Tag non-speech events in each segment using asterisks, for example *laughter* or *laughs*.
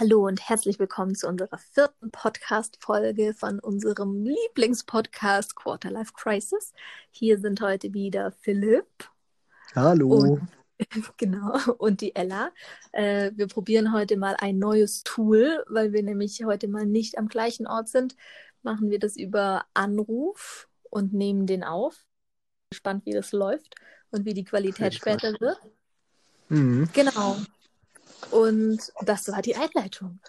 Hallo und herzlich willkommen zu unserer vierten Podcast-Folge von unserem Lieblingspodcast Quarterlife Crisis. Hier sind heute wieder Philipp. Hallo. Und, *laughs* genau, und die Ella. Äh, wir probieren heute mal ein neues Tool, weil wir nämlich heute mal nicht am gleichen Ort sind. Machen wir das über Anruf und nehmen den auf. Gespannt, wie das läuft und wie die Qualität später wird. Mhm. Genau. Und das war die Einleitung.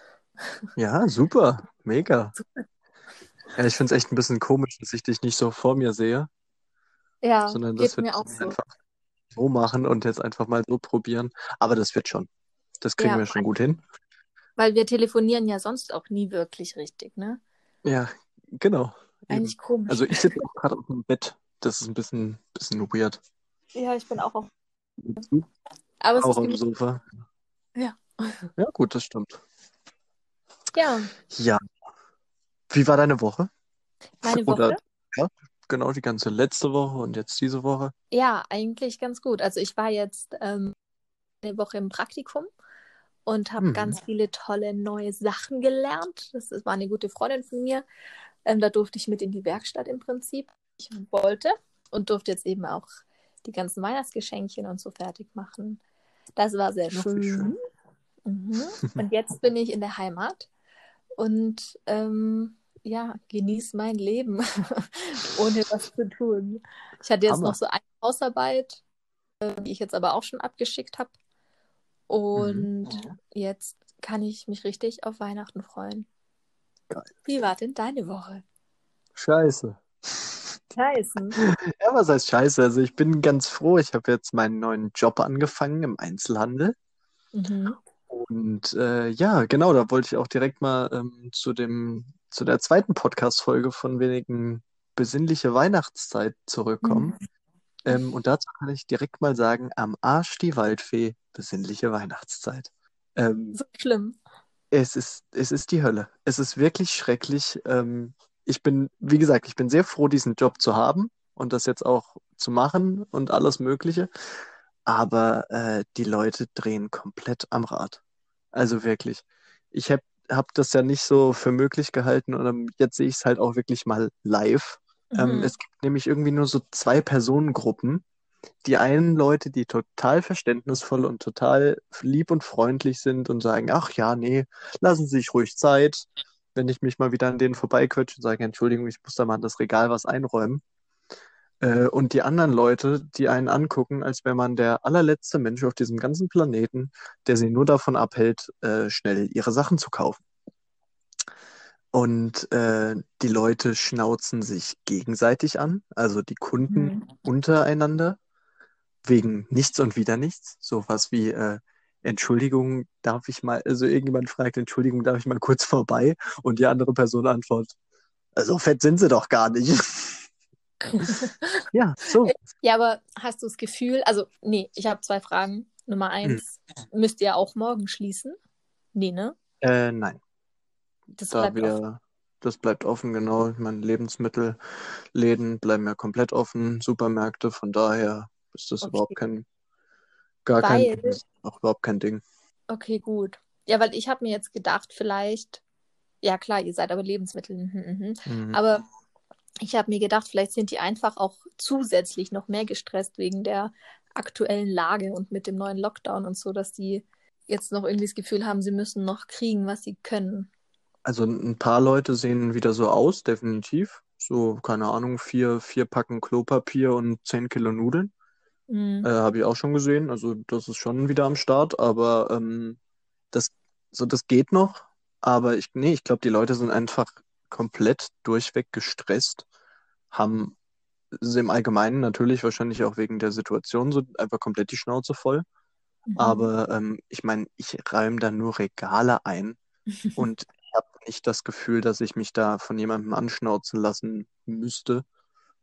Ja, super. Mega. Super. Ja, ich finde es echt ein bisschen komisch, dass ich dich nicht so vor mir sehe. Ja, sondern dass wir mir auch so. einfach so machen und jetzt einfach mal so probieren. Aber das wird schon. Das kriegen Ja, wir schon gut hin. Weil wir telefonieren ja sonst auch nie wirklich richtig, ne? Ja, genau. Eben. Eigentlich komisch. Also ich sitze auch gerade auf dem Bett. Das ist ein bisschen, bisschen weird. ja, ich bin auch auf. Aber auch am Sofa. Ja. Ja, gut, das stimmt. ja, Ja. Wie war deine Woche? meine Oder Woche. ja, genau die ganze letzte Woche und jetzt diese Woche. Ja, eigentlich ganz gut. Also ich war jetzt ähm, eine Woche im Praktikum und habe Mhm. ganz viele tolle neue Sachen gelernt. Das ist- war eine gute Freundin von mir. Ähm, da durfte ich mit in die Werkstatt im Prinzip. Ich wollte und durfte jetzt eben auch die ganzen Weihnachtsgeschenkchen und so fertig machen. Das war sehr wie schön. Mhm. Und jetzt bin ich in der Heimat und ähm, ja, genieße mein Leben, *laughs* ohne was zu tun. Ich hatte jetzt Hammer. noch so eine Hausarbeit, äh, die ich jetzt aber auch schon abgeschickt habe. Und Mhm. jetzt kann ich mich richtig auf Weihnachten freuen. Geil. Wie war denn deine Woche? Scheiße. Scheiße. *laughs* Ja, was heißt scheiße? Also ich bin ganz froh. Ich habe jetzt meinen neuen Job angefangen im Einzelhandel. Mhm. Und äh, ja, genau, da wollte ich auch direkt mal ähm, zu dem, zu der zweiten Podcast-Folge von wenigen besinnliche Weihnachtszeit zurückkommen. Ähm, und dazu kann ich direkt mal sagen, am Arsch die Waldfee, besinnliche Weihnachtszeit. Ähm, So schlimm. Es ist, es ist die Hölle. Es ist wirklich schrecklich. Ähm, ich bin, wie gesagt, ich bin sehr froh, diesen Job zu haben und das jetzt auch zu machen und alles Mögliche. Aber äh, die Leute drehen komplett am Rad. Also wirklich. Ich habe hab das ja nicht so für möglich gehalten und ähm, jetzt sehe ich es halt auch wirklich mal live. Ähm, Mhm. es gibt nämlich irgendwie nur so zwei Personengruppen. Die einen Leute, die total verständnisvoll und total lieb und freundlich sind und sagen, ach ja, nee, lassen Sie sich ruhig Zeit. Wenn ich mich mal wieder an denen vorbeiquetsche und sage, Entschuldigung, ich muss da mal in das Regal was einräumen. Äh, und die anderen Leute, die einen angucken, als wäre man der allerletzte Mensch auf diesem ganzen Planeten, der sie nur davon abhält, äh, schnell ihre Sachen zu kaufen. Und äh, die Leute schnauzen sich gegenseitig an, also die Kunden Mhm. untereinander, wegen nichts und wieder nichts. Sowas wie, äh, Entschuldigung, darf ich mal, also irgendjemand fragt, Entschuldigung, darf ich mal kurz vorbei? Und die andere Person antwortet, so fett sind sie doch gar nicht. *laughs* *laughs* Ja, so. Ja, aber hast du das Gefühl, also, nee, ich habe zwei Fragen. Nummer eins, müsst ihr auch morgen schließen? Nee, ne? Äh, nein, Das da bleibt offen. wir, das bleibt offen, genau. Ich meine, Lebensmittelläden bleiben ja komplett offen, Supermärkte, von daher ist das Okay. überhaupt kein, gar Weil- kein, auch überhaupt kein Ding. Okay, gut. Ja, weil ich habe mir jetzt gedacht, vielleicht, ja klar, ihr seid aber Lebensmittel, mhm, mhm. Mhm. aber ich habe mir gedacht, vielleicht sind die einfach auch zusätzlich noch mehr gestresst wegen der aktuellen Lage und mit dem neuen Lockdown und so, dass die jetzt noch irgendwie das Gefühl haben, sie müssen noch kriegen, was sie können. Also ein paar Leute sehen wieder so aus, definitiv. So, keine Ahnung, vier, vier Packen Klopapier und zehn Kilo Nudeln. Mhm. Äh, habe ich auch schon gesehen. Also das ist schon wieder am Start, aber ähm, das, so, das geht noch. Aber ich, nee, ich glaube, die Leute sind einfach komplett durchweg gestresst, haben sie im Allgemeinen natürlich wahrscheinlich auch wegen der Situation so einfach komplett die Schnauze voll. Mhm. Aber ähm, ich meine, ich räume da nur Regale ein *laughs* und ich habe nicht das Gefühl, dass ich mich da von jemandem anschnauzen lassen müsste,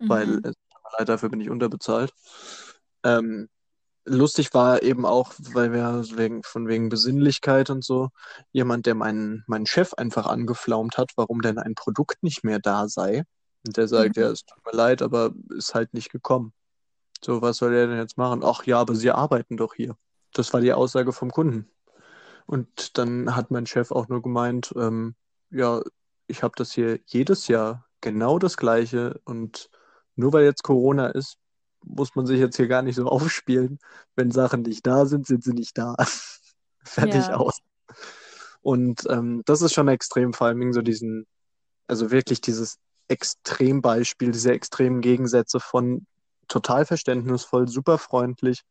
weil Mhm. es tut mir leid, dafür bin ich unterbezahlt. Ähm, lustig war eben auch, weil wir wegen, von wegen Besinnlichkeit und so, jemand, der meinen, meinen Chef einfach angeflaumt hat, warum denn ein Produkt nicht mehr da sei. Und der sagt, Mhm. ja, es tut mir leid, aber ist halt nicht gekommen. So, was soll er denn jetzt machen? Ach ja, aber Sie arbeiten doch hier. Das war die Aussage vom Kunden. Und dann hat mein Chef auch nur gemeint, ähm, ja, ich habe das hier jedes Jahr genau das Gleiche und nur weil jetzt Corona ist, muss man sich jetzt hier gar nicht so *laughs* aufspielen. Wenn Sachen nicht da sind, sind sie nicht da. *laughs* Fertig Ja. aus. Und ähm, das ist schon extrem, vor allem so diesen, also wirklich dieses Extrembeispiel, diese extremen Gegensätze von total verständnisvoll, super freundlich.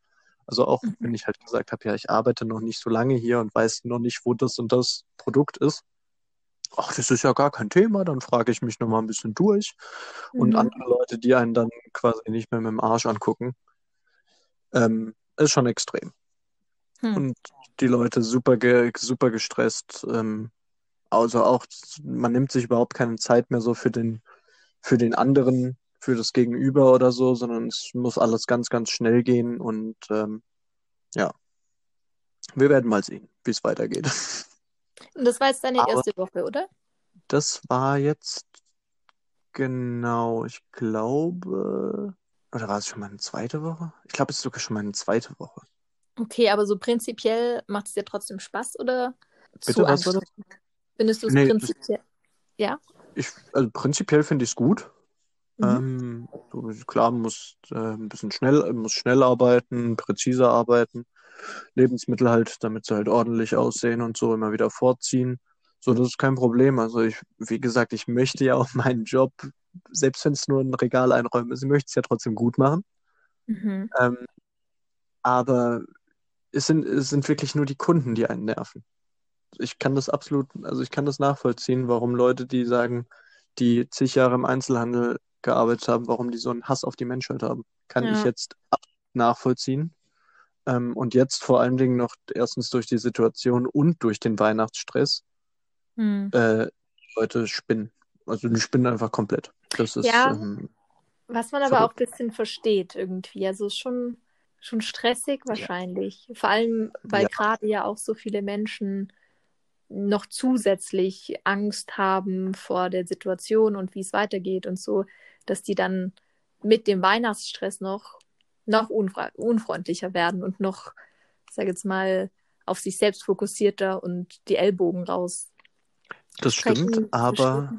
Also auch Mhm. wenn ich halt gesagt habe, ja, ich arbeite noch nicht so lange hier und weiß noch nicht, wo das und das Produkt ist. Ach, das ist ja gar kein Thema, dann frage ich mich noch mal ein bisschen durch. Und Mhm. andere Leute, die einen dann quasi nicht mehr mit dem Arsch angucken, ähm, ist schon extrem. Hm. Und die Leute super, ge super gestresst. Ähm, also auch, man nimmt sich überhaupt keine Zeit mehr so für den, für den anderen, für das Gegenüber oder so, sondern es muss alles ganz, ganz schnell gehen und ähm, ja, wir werden mal sehen, wie es weitergeht. *laughs* Und das war jetzt deine Aber- erste Woche, oder? Das war jetzt genau, ich glaube, oder war es schon meine zweite Woche? Ich glaube, es ist sogar schon meine zweite Woche. Okay, aber so prinzipiell macht es dir trotzdem Spaß oder zu Bitte, was das? anstrengend? Findest du es Nee, prinzipiell? Ja. Ich, also prinzipiell finde ich es gut. Mhm. Ähm, klar, muss äh, ein bisschen schnell, muss schnell arbeiten, präziser arbeiten. Lebensmittel halt, damit sie halt ordentlich aussehen und so immer wieder vorziehen. So, das ist kein Problem. Also ich, wie gesagt, ich möchte ja auch *laughs* meinen Job, selbst wenn es nur ein Regal einräumen ist, ich möchte es ja trotzdem gut machen. Mhm. Ähm, aber es sind, es sind wirklich nur die Kunden, die einen nerven. Ich kann das absolut, also ich kann das nachvollziehen, warum Leute, die sagen, die zig Jahre im Einzelhandel gearbeitet haben, warum die so einen Hass auf die Menschheit haben. Kann Ja. ich jetzt nachvollziehen. Ähm, und jetzt vor allen Dingen noch erstens durch die Situation und durch den Weihnachtsstress, Hm. äh, Leute spinnen. Also die spinnen einfach komplett. Das ist, Ja. ähm, Was man aber auch Verrückt. ein bisschen versteht irgendwie. Also es ist schon, schon stressig wahrscheinlich. Vor allem, weil Ja. gerade ja auch so viele Menschen noch zusätzlich Angst haben vor der Situation und wie es weitergeht und so, dass die dann mit dem Weihnachtsstress noch, noch unfre unfreundlicher werden und noch, ich sage jetzt mal, auf sich selbst fokussierter und die Ellbogen raus. das stimmt, aber.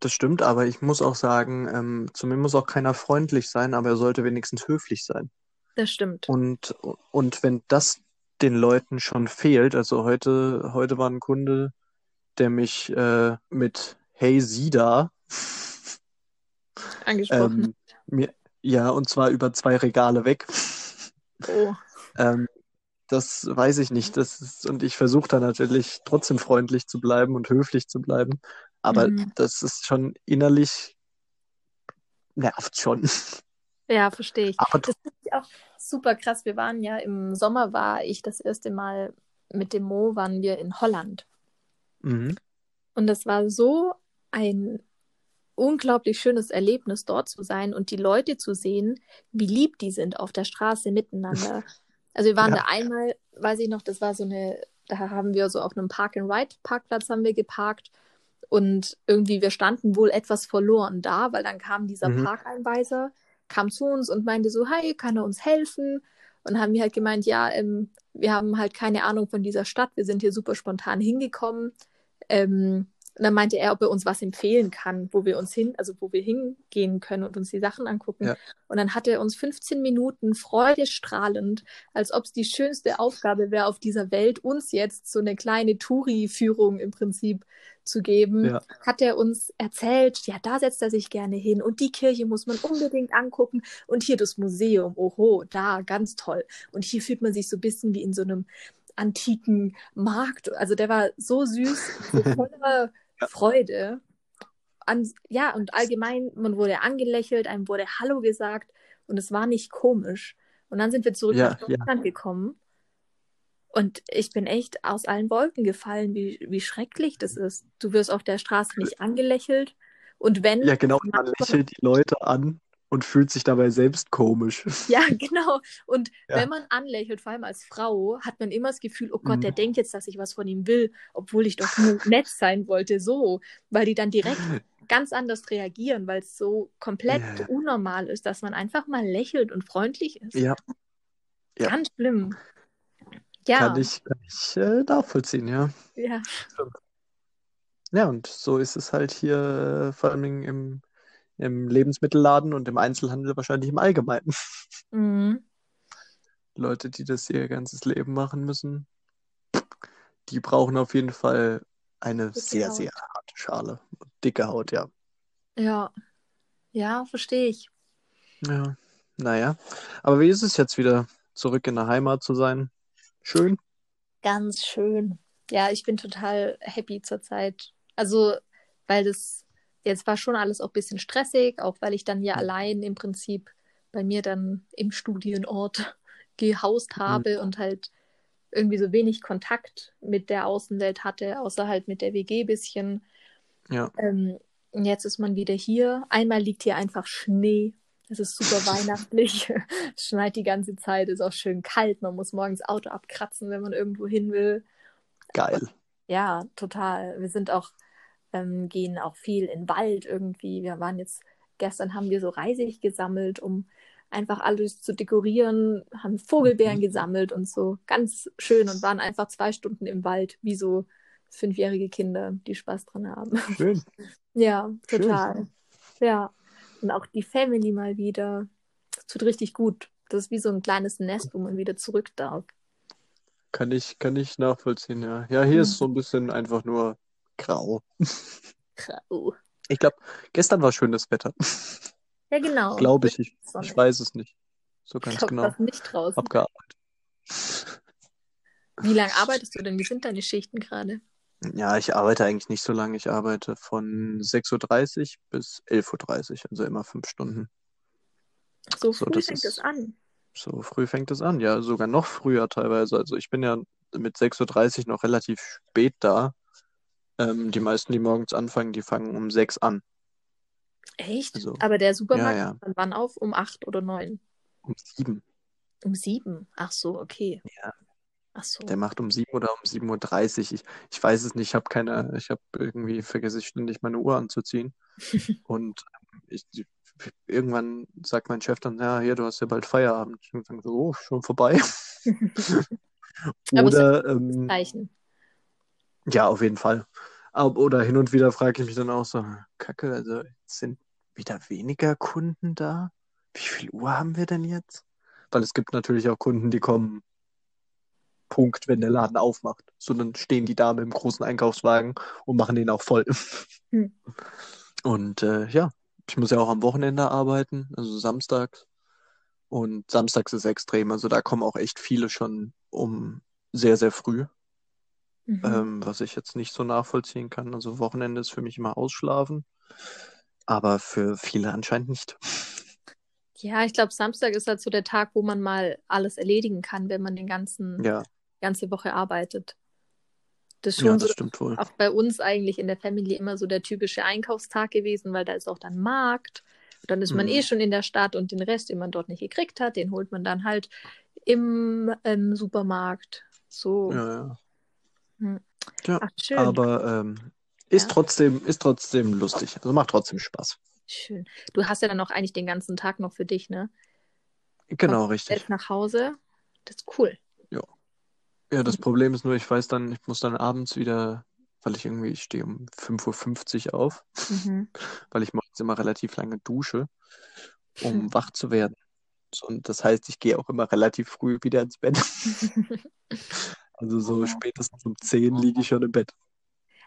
Das stimmt, aber ich muss auch sagen, ähm, zu mir muss auch keiner freundlich sein, aber er sollte wenigstens höflich sein. Das stimmt. Und, und wenn das den Leuten schon fehlt, also heute, heute war ein Kunde, der mich äh, mit Hey Sie da, Angesprochen. ähm, mir, ja, und zwar über zwei Regale weg. oh. *laughs* Ähm, das weiß ich nicht. Das ist, und ich versuche da natürlich trotzdem freundlich zu bleiben und höflich zu bleiben. Aber Mhm. das ist schon innerlich nervt schon. Ja, verstehe ich. Aber Das finde ich auch super krass. Wir waren ja im Sommer, war ich das erste Mal mit dem Mo, waren wir in Holland. Mhm. Und das war so ein unglaublich schönes Erlebnis, dort zu sein und die Leute zu sehen, wie lieb die sind auf der Straße miteinander. *laughs* Also wir waren Ja. da einmal, weiß ich noch, das war so eine, da haben wir so auf einem Park-and-Ride-Parkplatz haben wir geparkt und irgendwie wir standen wohl etwas verloren da, weil dann kam dieser Mhm. Parkeinweiser, kam zu uns und meinte so, hey, kann er uns helfen? Und haben wir halt gemeint, ja, ähm, wir haben halt keine Ahnung von dieser Stadt, wir sind hier super spontan hingekommen. Ähm, und dann meinte er, ob er uns was empfehlen kann, wo wir uns hin, also wo wir hingehen können und uns die Sachen angucken. Ja. Und dann hat er uns 15 Minuten freudestrahlend, als ob es die schönste Aufgabe wäre auf dieser Welt, uns jetzt so eine kleine Touri-Führung im Prinzip zu geben, Ja. hat er uns erzählt, ja, da setzt er sich gerne hin und die Kirche muss man unbedingt angucken und hier das Museum, oho, da, ganz toll. Und hier fühlt man sich so ein bisschen wie in so einem antiken Markt. Also der war so süß, so *laughs* voller Freude. An, ja, und allgemein, man wurde angelächelt, einem wurde Hallo gesagt und es war nicht komisch. Und dann sind wir zurück Ja, nach Deutschland gekommen und ich bin echt aus allen Wolken gefallen, wie, wie schrecklich das ist. Du wirst auf der Straße nicht angelächelt und wenn, Ja, genau, man lächelt die Leute an und fühlt sich dabei selbst komisch. *laughs* Ja, genau. Und Ja. wenn man anlächelt, vor allem als Frau, hat man immer das Gefühl, oh Gott, Mhm. der denkt jetzt, dass ich was von ihm will, obwohl ich doch nur nett *laughs* sein wollte, so. Weil die dann direkt *laughs* ganz anders reagieren, weil es so komplett Ja, unnormal ist, dass man einfach mal lächelt und freundlich ist. Ja, ja. Ganz schlimm. Ja, Kann ich, kann ich äh, nachvollziehen, ja. ja, Ja, und so ist es halt hier äh, vor allem im, im Lebensmittelladen und im Einzelhandel wahrscheinlich im Allgemeinen. mhm. Leute, die das ihr ganzes Leben machen müssen, die brauchen auf jeden Fall eine Dicke sehr, Haut. sehr harte Schale. Und dicke Haut, ja. Ja, ja, verstehe ich. Ja, naja. Aber wie ist es jetzt wieder, zurück in der Heimat zu sein? Schön? Ganz schön. Ja, ich bin total happy zurzeit. Also, weil das jetzt war schon alles auch ein bisschen stressig, auch weil ich dann ja Mhm. allein im Prinzip bei mir dann im Studienort *laughs* gehaust habe und halt irgendwie so wenig Kontakt mit der Außenwelt hatte, außer halt mit der WG bisschen. Ja. Ähm, und jetzt ist man wieder hier. Einmal liegt hier einfach Schnee. Es ist super *laughs* weihnachtlich. *laughs* Es schneit die ganze Zeit, ist auch schön kalt. Man muss morgens Auto abkratzen, wenn man irgendwo hin will. Geil. Ja, total. Wir sind auch, ähm, gehen auch viel in den Wald irgendwie. Wir waren jetzt, gestern haben wir so Reisig gesammelt, um einfach alles zu dekorieren, haben Vogelbeeren Mhm. gesammelt und so. Ganz schön und waren einfach zwei Stunden im Wald, wie so fünfjährige Kinder, die Spaß dran haben. Schön. *laughs* Ja, Schön. total. Ja. Und auch die Family mal wieder. Das tut richtig gut. Das ist wie so ein kleines Nest, wo man wieder zurück darf. Kann ich, kann ich nachvollziehen, ja. Ja, hier ist Mhm. so ein bisschen einfach nur grau. Oh. Ich glaube, gestern war schönes Wetter. Ja, genau. Glaube ich. ich. Ich weiß es nicht. So Ich ganz glaube, genau. nicht draußen. Abgearbeitet. Wie lange arbeitest du denn? Wie sind deine Schichten gerade? Ja, ich arbeite eigentlich nicht so lange. Ich arbeite von 6.30 Uhr bis 11.30 Uhr, also immer fünf Stunden. So So, früh das fängt ist- es an. So früh fängt es an. Ja, sogar noch früher teilweise. Also ich bin ja mit 6.30 Uhr noch relativ spät da. Ähm, die meisten, die morgens anfangen, die fangen um 6 an. Echt? Also, Aber der Supermarkt ja, ja. dann wann auf? Um acht oder neun? Um 7. Um sieben? Ach so, okay. Ja. Ach so. Der macht um 7 oder um 7.30 Uhr. Ich, ich weiß es nicht. Ich habe keine, ich habe irgendwie vergesse ich ständig meine Uhr anzuziehen. *laughs* Und ähm, ich, irgendwann sagt mein Chef dann, ja, hier, du hast ja bald Feierabend. Ich denke so, oh, schon vorbei. Aber es *laughs* *laughs* Oder, ähm, Zeichen. Ja, auf jeden Fall. Oder hin und wieder frage ich mich dann auch so, Kacke, also jetzt sind wieder weniger Kunden da? Wie viel Uhr haben wir denn jetzt? Weil es gibt natürlich auch Kunden, die kommen Punkt, wenn der Laden aufmacht. So, dann stehen die da mit dem großen Einkaufswagen und machen den auch voll. Hm. Und äh, ja, ich muss ja auch am Wochenende arbeiten, also samstags. Und samstags ist extrem. Also da kommen auch echt viele schon um sehr, sehr früh, Mhm. ähm, was ich jetzt nicht so nachvollziehen kann. Also Wochenende ist für mich immer ausschlafen, aber für viele anscheinend nicht. Ja, ich glaube, Samstag ist halt so der Tag, wo man mal alles erledigen kann, wenn man den ganzen, Ja, ganze Woche arbeitet. Das ist ja, schon das so stimmt wohl. auch bei uns eigentlich in der Family immer so der typische Einkaufstag gewesen, weil da ist auch dann Markt. Und dann ist man Mhm. eh schon in der Stadt und den Rest, den man dort nicht gekriegt hat, den holt man dann halt im ähm, Supermarkt. So. Ja, ja. Hm. Ja, Ach, schön. aber ähm, ist Ja. trotzdem, ist trotzdem lustig. Also macht trotzdem Spaß. Schön. Du hast ja dann auch eigentlich den ganzen Tag noch für dich, ne? Genau, Kommst richtig. Nach Hause. Das ist cool. Ja, das Mhm. Problem ist nur, ich weiß dann, ich muss dann abends wieder, weil ich irgendwie, ich stehe um 5.50 Uhr auf, Mhm. *laughs* weil ich morgens immer relativ lange dusche, um Hm. wach zu werden. Und das heißt, ich gehe auch immer relativ früh wieder ins Bett. *laughs* *laughs* Also so spätestens um 10 liege ich schon im Bett.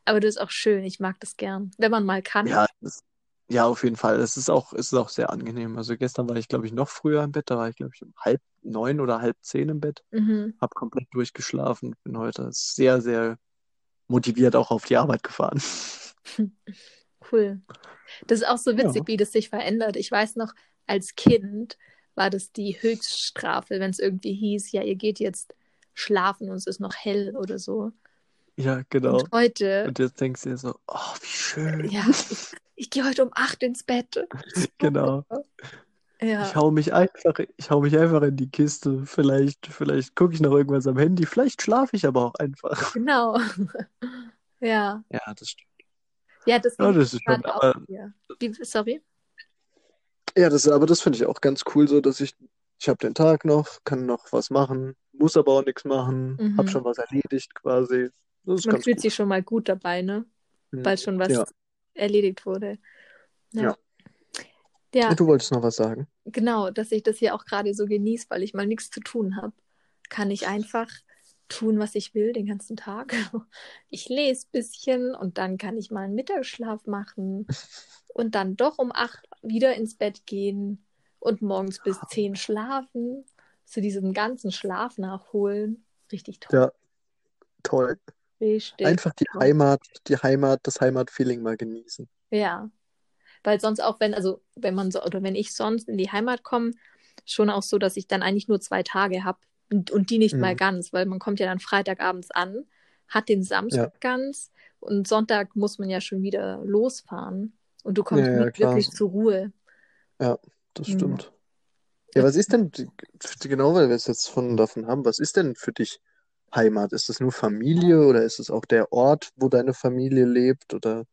Aber das ist auch schön. Ich mag das gern. Wenn man mal kann. Ja, das, ja, auf jeden Fall. Es ist auch, es ist auch sehr angenehm. Also gestern war ich, glaube ich, noch früher im Bett. Da war ich, glaube ich, um halb neun oder halb zehn im Bett. Mhm. Hab komplett durchgeschlafen. Bin heute sehr, sehr motiviert auch auf die Arbeit gefahren. *laughs* Cool. Das ist auch so witzig, Ja. wie das sich verändert. Ich weiß noch, als Kind war das die Höchststrafe, wenn es irgendwie hieß, ja, ihr geht jetzt schlafen und es ist noch hell oder so. Ja, genau. Und heute, Und jetzt denkst du dir so, oh, wie schön. ja, *laughs* ich, ich gehe heute um acht ins Bett. *laughs* Genau. Ja, Ich hau mich einfach, ich hau mich einfach in die Kiste. Vielleicht, vielleicht gucke ich noch irgendwas am Handy. Vielleicht schlafe ich aber auch einfach. *laughs* genau. Ja, Ja, das stimmt. ja, das Ja, das ist schon, aber, hier. Wie, sorry? ja, das, aber das finde ich auch ganz cool, so dass ich, ich habe den Tag noch, kann noch was machen, muss muss aber auch nichts machen, Mhm. hab schon was erledigt quasi. Man fühlt gut. sich schon mal gut dabei, ne? Mhm. Weil schon was Ja. erledigt wurde. Ja. Ja. Ja, Du wolltest noch was sagen? genau, dass ich das hier auch gerade so genieße, weil ich mal nichts zu tun habe. Kann ich einfach tun, was ich will den ganzen Tag. *laughs* Ich lese ein bisschen und dann kann ich mal einen Mittagsschlaf machen *laughs* und dann doch um acht wieder ins Bett gehen und morgens bis zehn schlafen. So diesen ganzen Schlaf nachholen. Richtig toll. Ja, toll. Richtig Einfach die toll. Heimat, die Heimat, das Heimatfeeling mal genießen. Ja. Weil sonst auch, wenn, also wenn man so, oder wenn ich sonst in die Heimat komme, schon auch so, dass ich dann eigentlich nur zwei Tage habe und, und die nicht Mhm. mal ganz, weil man kommt ja dann Freitagabends an, hat den Samstag ganz und Sonntag muss man ja schon wieder losfahren und du kommst Ja, ja, wirklich zur Ruhe. Das Mhm. stimmt. Ja, was ist denn, genau, weil wir es jetzt von davon haben, was ist denn für dich Heimat? Ist es nur Familie oder ist es auch der Ort, wo deine Familie lebt? Oder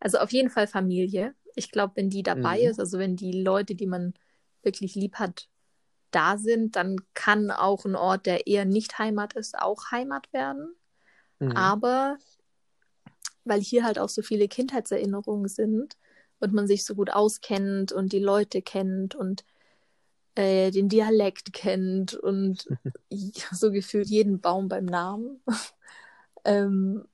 Also auf jeden Fall Familie. Ich glaube, wenn die dabei Mhm. ist, also wenn die Leute, die man wirklich lieb hat, da sind, dann kann auch ein Ort, der eher nicht Heimat ist, auch Heimat werden. Mhm. Aber weil hier halt auch so viele Kindheitserinnerungen sind und man sich so gut auskennt und die Leute kennt und äh, den Dialekt kennt und *laughs* so gefühlt jeden Baum beim Namen, *laughs* ähm,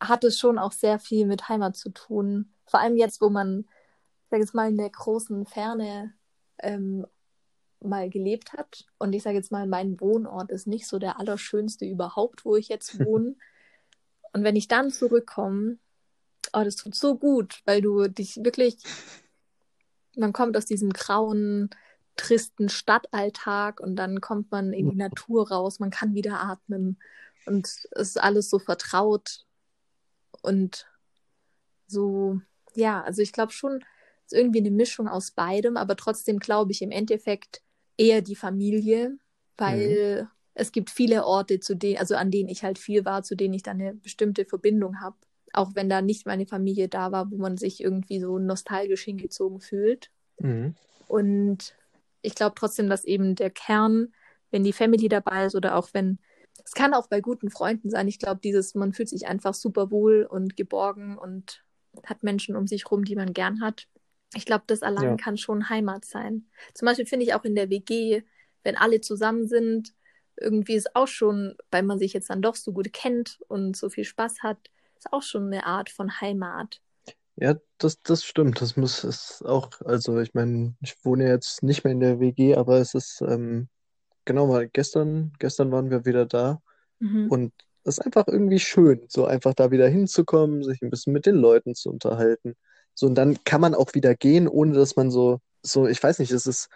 hat es schon auch sehr viel mit Heimat zu tun. Vor allem jetzt, wo man, sag jetzt mal, in der großen Ferne ähm, mal gelebt hat. Und ich sage jetzt mal, mein Wohnort ist nicht so der allerschönste überhaupt, wo ich jetzt *laughs* wohne. Und wenn ich dann zurückkomme, oh, das tut so gut, weil du dich wirklich, man kommt aus diesem grauen, tristen Stadtalltag und dann kommt man in die Natur raus, man kann wieder atmen und es ist alles so vertraut und so, ja, also ich glaube schon, es ist irgendwie eine Mischung aus beidem, aber trotzdem glaube ich im Endeffekt eher die Familie, weil es gibt viele Orte, zu denen, also an denen ich halt viel war, zu denen ich dann eine bestimmte Verbindung habe. Auch wenn da nicht meine Familie da war, wo man sich irgendwie so nostalgisch hingezogen fühlt. Mhm. Und ich glaube trotzdem, dass eben der Kern, wenn die Family dabei ist oder auch wenn, es kann auch bei guten Freunden sein, ich glaube, dieses, man fühlt sich einfach super wohl und geborgen und hat Menschen um sich rum, die man gern hat. Ich glaube, das allein Ja. kann schon Heimat sein. Zum Beispiel finde ich auch in der WG, wenn alle zusammen sind, irgendwie ist auch schon, weil man sich jetzt dann doch so gut kennt und so viel Spaß hat, ist auch schon eine Art von Heimat. Ja, das, das stimmt. Das muss es auch, also ich meine, ich wohne jetzt nicht mehr in der WG, aber es ist, ähm, genau, weil gestern, gestern waren wir wieder da Mhm. und es ist einfach irgendwie schön, so einfach da wieder hinzukommen, sich ein bisschen mit den Leuten zu unterhalten. So, und dann kann man auch wieder gehen, ohne dass man so, so, ich weiß nicht, es ist,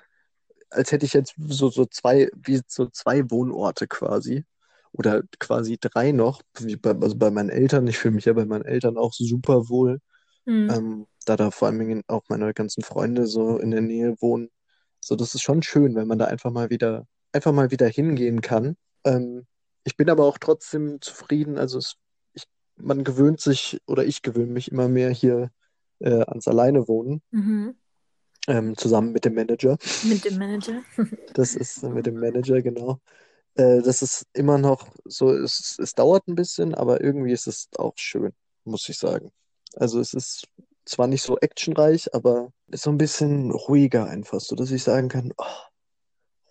als hätte ich jetzt so, so zwei, wie so zwei Wohnorte quasi. Oder quasi drei noch, bei, also bei meinen Eltern. Ich fühle mich ja bei meinen Eltern auch super wohl. Mhm. Ähm, da da vor allem auch meine ganzen Freunde so in der Nähe wohnen. So, das ist schon schön, wenn man da einfach mal wieder, einfach mal wieder hingehen kann. Ähm, ich bin aber auch trotzdem zufrieden. Also es, ich, man gewöhnt sich oder ich gewöhne mich immer mehr hier äh, ans Alleine Mhm. ähm, zusammen mit dem Manager. Mit dem Manager. Das ist äh, mit dem Manager, genau. Äh, das ist immer noch so, es, es dauert ein bisschen, aber irgendwie ist es auch schön, muss ich sagen. Also es ist zwar nicht so actionreich, aber ist so ein bisschen ruhiger einfach, so dass ich sagen kann, oh,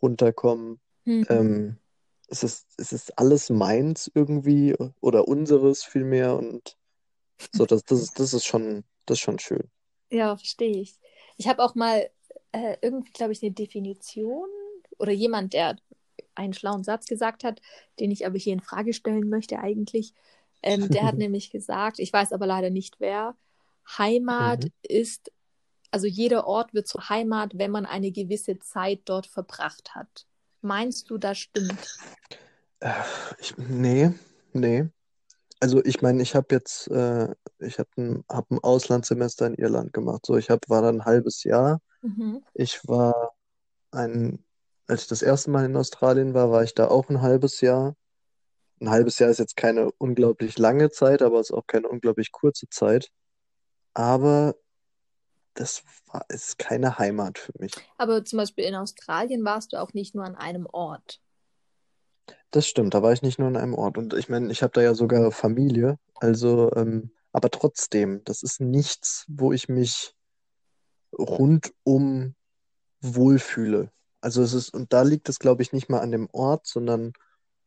runterkommen. Mhm. Ähm, es ist, es ist alles meins irgendwie oder unseres vielmehr und so, das, das ist, das ist schon, das ist schon schön. Ja, verstehe ich. Ich habe auch mal äh, irgendwie, glaube ich, eine Definition oder jemand, der einen schlauen Satz gesagt hat, den ich aber hier in Frage stellen möchte eigentlich. Ähm, der hat *laughs* nämlich gesagt, ich weiß aber leider nicht wer, Heimat Mhm. ist, also jeder Ort wird zur Heimat, wenn man eine gewisse Zeit dort verbracht hat. Meinst du, das stimmt? Äh, Ich, nee, nee. Also ich meine, ich habe jetzt, äh, ich habe ein, hab ein Auslandssemester in Irland gemacht. So, ich hab, war da ein halbes Jahr. Mhm. Ich war ein, als ich das erste Mal in Australien war, war ich da auch ein halbes Jahr. Ein halbes Jahr ist jetzt keine unglaublich lange Zeit, aber es ist auch keine unglaublich kurze Zeit. Aber das war, ist keine Heimat für mich. Aber zum Beispiel in Australien warst du auch nicht nur an einem Ort. Das stimmt, da war ich nicht nur an einem Ort. Und ich meine, ich habe da ja sogar Familie. Also, ähm, aber trotzdem, das ist nichts, wo ich mich rundum wohlfühle. Also es ist, und da liegt es, glaube ich, nicht mal an dem Ort, sondern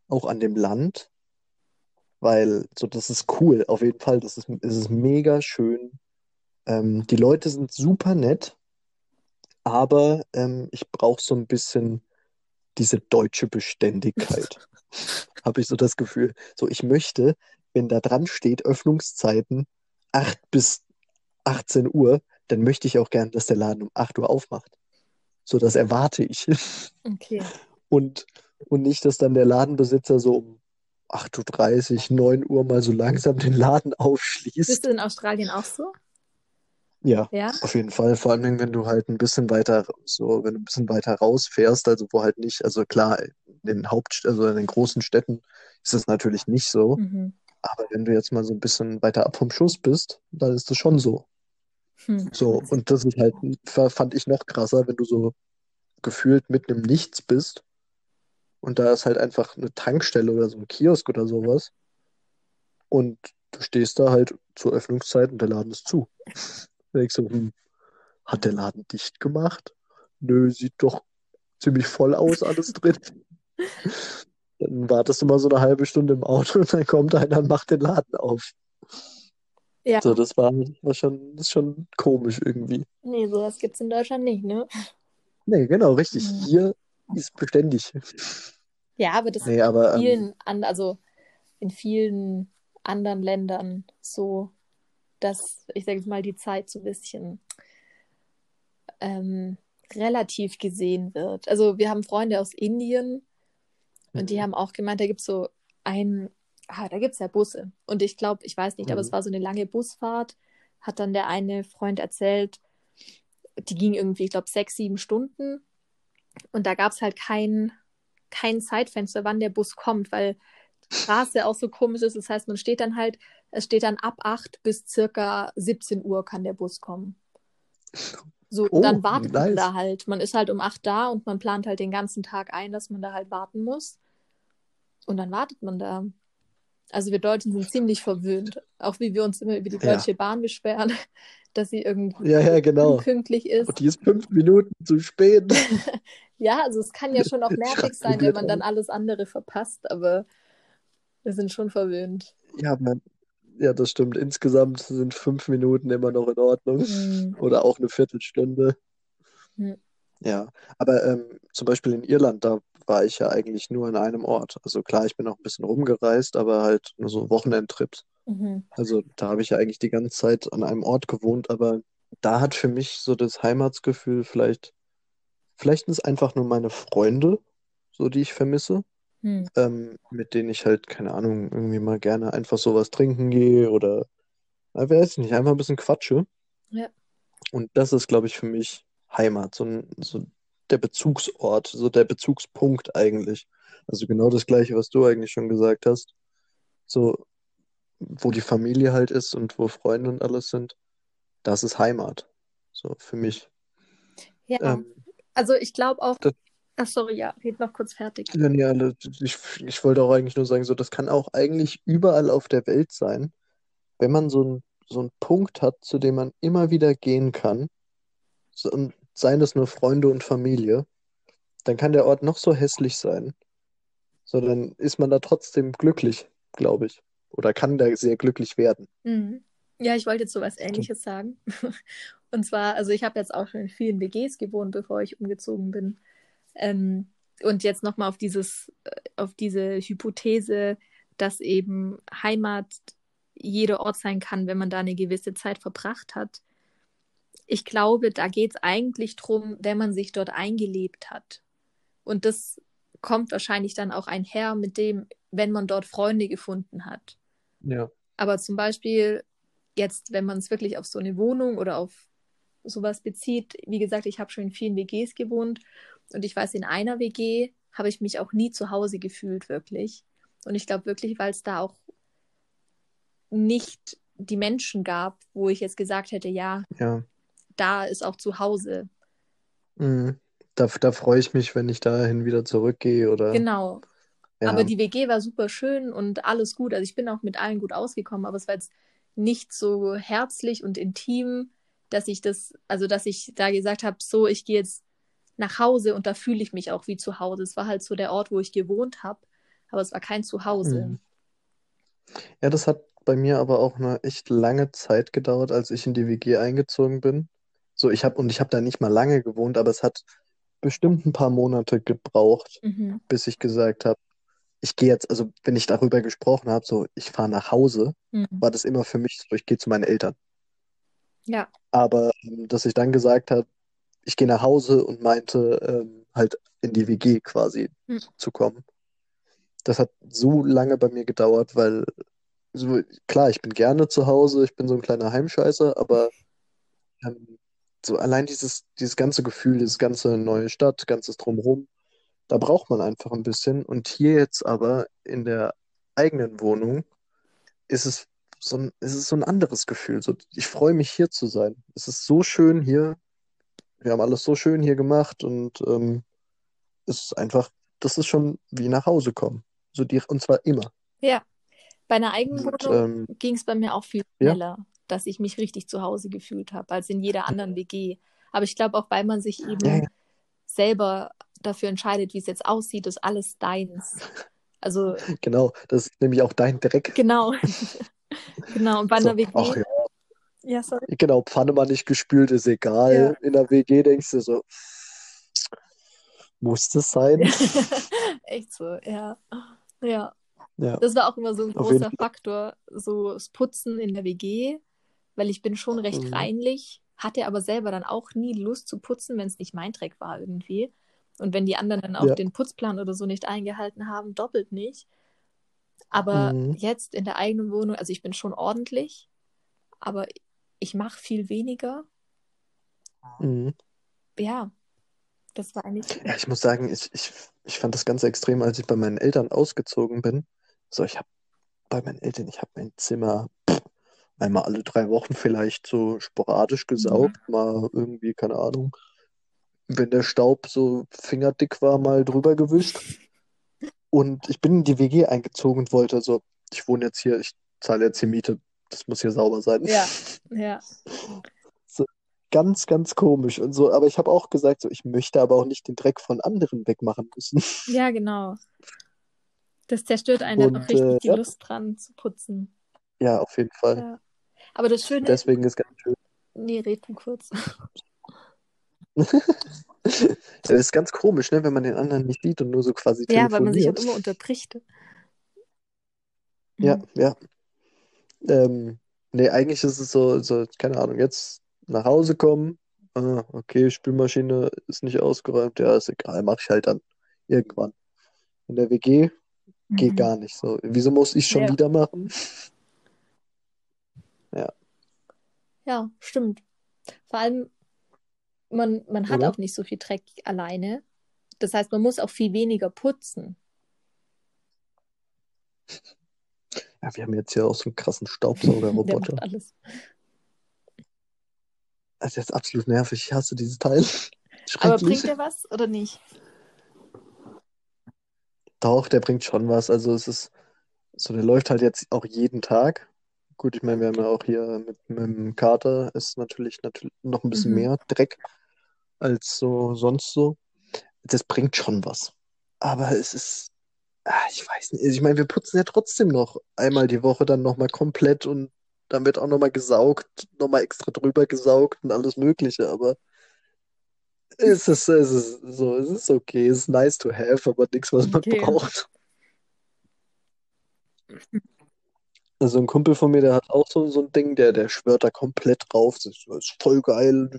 auch an dem Land. Weil, so, das ist cool, auf jeden Fall. Das ist, es ist mega schön. Ähm, die Leute sind super nett, aber ähm, ich brauche so ein bisschen diese deutsche Beständigkeit. *laughs* Habe ich so das Gefühl. So, ich möchte, wenn da dran steht, Öffnungszeiten 8 bis 18 Uhr, dann möchte ich auch gern, dass der Laden um 8 Uhr aufmacht. So, das erwarte ich. Okay. Und, und nicht, dass dann der Ladenbesitzer so um 8.30 Uhr, 9 Uhr mal so langsam den Laden aufschließt. Bist du in Australien auch so? Ja, Ja? auf jeden Fall. Vor allem, wenn du halt ein bisschen weiter, so, wenn du ein bisschen weiter rausfährst, also wo halt nicht, also klar, in den Haupt, also in den großen Städten ist es natürlich nicht so. Mhm. Aber wenn du jetzt mal so ein bisschen weiter ab vom Schuss bist, dann ist es schon so. Hm. So, und das ist halt, fand ich noch krasser, wenn du so gefühlt mitten im Nichts bist und da ist halt einfach eine Tankstelle oder so ein Kiosk oder sowas und du stehst da halt zur Öffnungszeit und der Laden ist zu. *laughs* Da denk ich so, hm, hat der Laden dicht gemacht? Nö, sieht doch ziemlich voll aus, alles *laughs* drin. Dann wartest du mal so eine halbe Stunde im Auto und dann kommt einer und macht den Laden auf. Ja. So, das war, war schon, das ist schon komisch irgendwie. Nee, sowas gibt es in Deutschland nicht, ne? Nee, genau, richtig. Mhm. Hier ist beständig. Ja, aber das Nee, aber in ähm, vielen, an, also in vielen anderen Ländern so, dass, ich sage jetzt mal, die Zeit so ein bisschen ähm, relativ gesehen wird. Also wir haben Freunde aus Indien und die Mhm. haben auch gemeint, da gibt es so ein, ah, da gibt es ja Busse. Und ich glaube, ich weiß nicht, aber Mhm. es war so eine lange Busfahrt, hat dann der eine Freund erzählt, die ging irgendwie, ich glaube, sechs, sieben Stunden. Und da gab es halt kein, kein Zeitfenster, wann der Bus kommt, weil die Straße auch so komisch ist. Das heißt, man steht dann halt, es steht dann ab 8 bis circa 17 Uhr kann der Bus kommen. So, Oh, und dann wartet man nice. da halt. Man ist halt um 8 da und man plant halt den ganzen Tag ein, dass man da halt warten muss. Und dann wartet man da. Also wir Deutschen sind ziemlich verwöhnt. Auch wie wir uns immer über die Ja. Deutsche Bahn beschweren, *laughs* dass sie irgendwie Ja, ja, genau. unpünktlich ist. Und die ist fünf Minuten zu spät. *laughs* Ja, also es kann ja schon auch *laughs* nervig sein, wenn man dann. alles andere verpasst, aber wir sind schon verwöhnt. Ja, man, ja, das stimmt. Insgesamt sind fünf Minuten immer noch in Ordnung. Hm. Oder auch eine Viertelstunde. Hm. Ja, aber ähm, zum Beispiel in Irland, da war ich ja eigentlich nur an einem Ort. Also klar, ich bin auch ein bisschen rumgereist, aber halt nur so Wochenendtrips. Mhm. Also da habe ich ja eigentlich die ganze Zeit an einem Ort gewohnt, aber da hat für mich so das Heimatsgefühl vielleicht, vielleicht sind es einfach nur meine Freunde, so die ich vermisse, Hm. ähm, mit denen ich halt, keine Ahnung, irgendwie mal gerne einfach sowas trinken gehe oder, na, weiß ich nicht, einfach ein bisschen quatsche. Ja. Und das ist, glaube ich, für mich Heimat, so, ein, so der Bezugsort, so der Bezugspunkt eigentlich. Also genau das Gleiche, was du eigentlich schon gesagt hast. So, wo die Familie halt ist und wo Freunde und alles sind, das ist Heimat. So für mich. Ja, Ähm, also ich glaube auch. das- Ach, sorry, ja, red noch kurz fertig. ja, alle- ich, ich wollte auch eigentlich nur sagen, so, das kann auch eigentlich überall auf der Welt sein, wenn man so, ein, so einen Punkt hat, zu dem man immer wieder gehen kann, so, und seien es nur Freunde und Familie, dann kann der Ort noch so hässlich sein, so dann ist man da trotzdem glücklich, glaube ich. Oder kann da sehr glücklich werden. Mhm. Ja, ich wollte jetzt sowas Ähnliches sagen. *laughs* Und zwar, also ich habe jetzt auch schon in vielen WGs gewohnt, bevor ich umgezogen bin. Ähm, und jetzt nochmal auf dieses, äh, auf diese Hypothese, dass eben Heimat jeder Ort sein kann, wenn man da eine gewisse Zeit verbracht hat. Ich glaube, da geht es eigentlich drum, wenn man sich dort eingelebt hat. Und das kommt wahrscheinlich dann auch einher mit dem, wenn man dort Freunde gefunden hat. Ja. Aber zum Beispiel jetzt, wenn man es wirklich auf so eine Wohnung oder auf sowas bezieht, wie gesagt, ich habe schon in vielen WGs gewohnt und ich weiß, in einer WG habe ich mich auch nie zu Hause gefühlt, wirklich. Und ich glaube wirklich, weil es da auch nicht die Menschen gab, wo ich jetzt gesagt hätte, ja, Ja. Da ist auch zu Hause. Mhm. Da, da freue ich mich, wenn ich dahin wieder zurückgehe oder Genau. ja. Aber die WG war super schön und alles gut. Also ich bin auch mit allen gut ausgekommen, aber es war jetzt nicht so herzlich und intim, dass ich das, also dass ich da gesagt habe, so, ich gehe jetzt nach Hause und da fühle ich mich auch wie zu Hause. Es war halt so der Ort, wo ich gewohnt habe, aber es war kein Zuhause. Mhm. Ja, das hat bei mir aber auch eine echt lange Zeit gedauert, als ich in die WG eingezogen bin. So, ich habe und ich habe da nicht mal lange gewohnt, aber es hat bestimmt ein paar Monate gebraucht, Mhm. bis ich gesagt habe, ich gehe jetzt, also wenn ich darüber gesprochen habe, so, ich fahre nach Hause, Mhm. war das immer für mich so, ich gehe zu meinen Eltern. Ja. Aber ähm, dass ich dann gesagt habe, ich gehe nach Hause und meinte, ähm, halt in die WG quasi Mhm. zu kommen. Das hat so lange bei mir gedauert, weil so, klar, ich bin gerne zu Hause, ich bin so ein kleiner Heimscheißer, aber ähm, so allein dieses, dieses ganze Gefühl, dieses ganze neue Stadt, ganzes Drumherum, da braucht man einfach ein bisschen. Und hier jetzt aber in der eigenen Wohnung ist es so ein, ist es so ein anderes Gefühl. So, ich freue mich hier zu sein. Es ist so schön hier. Wir haben alles so schön hier gemacht und ähm, es ist einfach, das ist schon wie nach Hause kommen. So die, und zwar immer. Ja. Bei einer eigenen Wohnung ähm, ging es bei mir auch viel ja, schneller, dass ich mich richtig zu Hause gefühlt habe, als in jeder anderen WG. Aber ich glaube auch, weil man sich ja, eben ja, selber dafür entscheidet, wie es jetzt aussieht, ist alles deins. Also *laughs* genau. Das ist nämlich auch dein Dreck. genau, *laughs* genau. Und bei einer So, ach WG, ja, ja, sorry. genau, Pfanne mal nicht gespült, ist Ja. egal. In der WG denkst du so, muss das sein? *laughs* Echt so, ja. Ja. Ja, Das war auch immer so ein auf großer. Faktor, so das Putzen in der WG, weil ich bin schon recht Mhm. reinlich, hatte aber selber dann auch nie Lust zu putzen, wenn es nicht mein Dreck war irgendwie. Und wenn die anderen dann auch Ja. den Putzplan oder so nicht eingehalten haben, doppelt nicht. Aber Mhm. jetzt in der eigenen Wohnung, also ich bin schon ordentlich, aber ich mache viel weniger. Mhm. Ja, das war eigentlich. Ja, ich muss sagen, ich, ich, ich fand das ganz extrem, als ich bei meinen Eltern ausgezogen bin. So, ich habe bei meinen Eltern, ich habe mein Zimmer einmal alle drei Wochen vielleicht so sporadisch Mhm. gesaugt, mal irgendwie, keine Ahnung, wenn der Staub so fingerdick war, mal drüber gewischt. Und ich bin in die WG eingezogen und wollte so, ich wohne jetzt hier, ich zahle jetzt hier Miete, das muss hier sauber sein. Ja, *laughs* ja, So, ganz, ganz komisch und so. Aber ich habe auch gesagt, so, ich möchte aber auch nicht den Dreck von anderen wegmachen müssen. ja, genau. Das zerstört einen dann auch Und richtig äh, die ja, Lust dran zu putzen. Ja, auf jeden Fall. Ja. Aber das Schöne, Deswegen ist ganz schön. nee, red du kurz. *laughs* Das ist ganz komisch, ne, wenn man den anderen nicht sieht und nur so quasi Ja, weil man sich auch telefoniert. immer unterbricht. Ja, Mhm. ja. Ähm, nee, eigentlich ist es so, so, keine Ahnung, jetzt nach Hause kommen. Ah, okay, Spülmaschine ist nicht ausgeräumt. Ja, ist egal, mach ich halt dann irgendwann. In der WG geht Mhm. gar nicht so. Wieso muss ich schon Ja, wieder machen? Ja, ja, stimmt. Vor allem, man, man hat oder? auch nicht so viel Dreck alleine. Das heißt, man muss auch viel weniger putzen. Ja, wir haben jetzt hier auch so einen krassen Staubsaugerroboter. *laughs* alles. Das ist jetzt absolut nervig. Ich hasse dieses Teil. *laughs* Aber bringt der was oder nicht? Doch, der bringt schon was. Also es ist so, der läuft halt jetzt auch jeden Tag. Gut, ich meine, wir haben ja auch hier mit, mit dem Kater ist natürlich, natürlich noch ein bisschen Mhm. mehr Dreck als so sonst so. Das bringt schon was. Aber es ist, ah, ich weiß nicht. Ich meine, wir putzen ja trotzdem noch einmal die Woche dann nochmal komplett und dann wird auch nochmal gesaugt, nochmal extra drüber gesaugt und alles Mögliche. Aber es ist, es ist so, es ist okay. Es ist nice to have, aber nichts, was man Okay. braucht. *laughs* Also ein Kumpel von mir, der hat auch so, so ein Ding, der, der schwört da komplett drauf. Das ist, das ist voll geil.